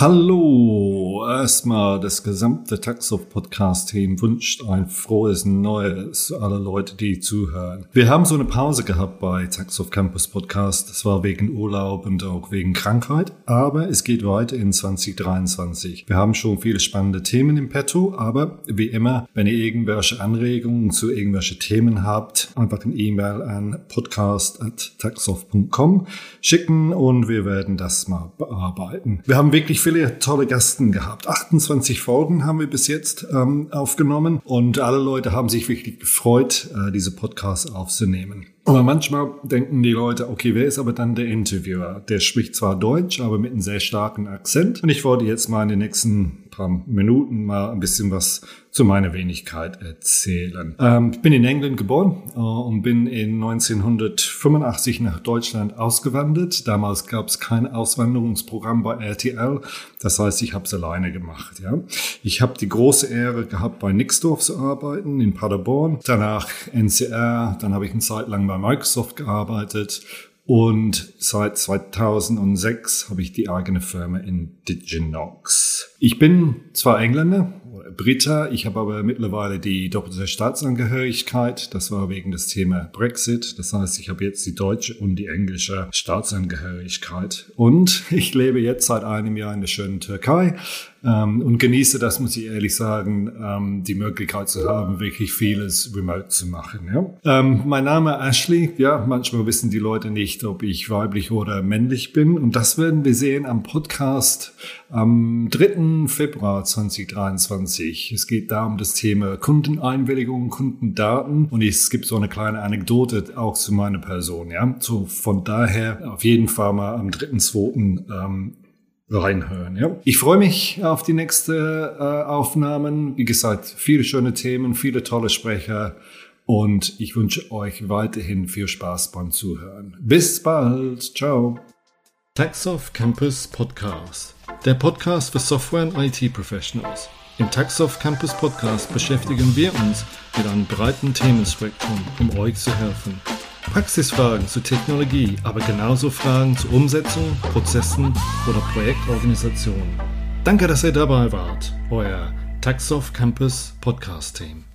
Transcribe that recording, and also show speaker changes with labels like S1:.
S1: Hallo, erstmal das gesamte Taxof Podcast Team wünscht ein frohes Neues alle Leute, die zuhören. Wir haben so eine Pause gehabt bei Taxof Campus Podcast. Das war wegen Urlaub und auch wegen Krankheit, aber es geht weiter in 2023. Wir haben schon viele spannende Themen im Petto, aber wie immer, wenn ihr irgendwelche Anregungen zu irgendwelchen Themen habt, einfach ein E-Mail an podcast@taxof.com schicken und wir werden das mal bearbeiten. Wir haben wirklich viele tolle Gäste gehabt. 28 Folgen haben wir bis jetzt ähm, aufgenommen und alle Leute haben sich wirklich gefreut, äh, diese Podcasts aufzunehmen. Aber manchmal denken die Leute, okay, wer ist aber dann der Interviewer? Der spricht zwar Deutsch, aber mit einem sehr starken Akzent. Und ich wollte jetzt mal in den nächsten paar Minuten mal ein bisschen was zu meiner Wenigkeit erzählen. Ähm, ich bin in England geboren äh, und bin in 1985 nach Deutschland ausgewandert. Damals gab es kein Auswanderungsprogramm bei RTL. Das heißt, ich habe es alleine gemacht. Ja, ich habe die große Ehre gehabt, bei Nixdorf zu arbeiten in Paderborn. Danach NCR. Dann habe ich eine Zeit lang bei Microsoft gearbeitet und seit 2006 habe ich die eigene Firma in Diginox. Ich bin zwar Engländer, Britta, ich habe aber mittlerweile die doppelte Staatsangehörigkeit. Das war wegen des Thema Brexit. Das heißt, ich habe jetzt die deutsche und die englische Staatsangehörigkeit. Und ich lebe jetzt seit einem Jahr in der schönen Türkei ähm, und genieße das, muss ich ehrlich sagen, ähm, die Möglichkeit zu haben, wirklich vieles remote zu machen. Ja? Ähm, mein Name Ashley, ja, manchmal wissen die Leute nicht, ob ich weiblich oder männlich bin und das werden wir sehen am Podcast am 3. Februar 2023. Es geht da um das Thema Kundeneinwilligung, Kundendaten und es gibt so eine kleine Anekdote auch zu meiner Person. Ja, so von daher auf jeden Fall mal am 3.2. Ähm, reinhören. Ja. Ich freue mich auf die nächsten äh, Aufnahmen. Wie gesagt, viele schöne Themen, viele tolle Sprecher und ich wünsche euch weiterhin viel Spaß beim Zuhören. Bis bald. Ciao.
S2: Taxoff Campus Podcast. Der Podcast für Software und IT Professionals. Im Taxoff Campus Podcast beschäftigen wir uns mit einem breiten Themenspektrum, um euch zu helfen. Praxisfragen zu Technologie, aber genauso Fragen zu Umsetzung, Prozessen oder Projektorganisation. Danke, dass ihr dabei wart. Euer Taxoff Campus Podcast Team.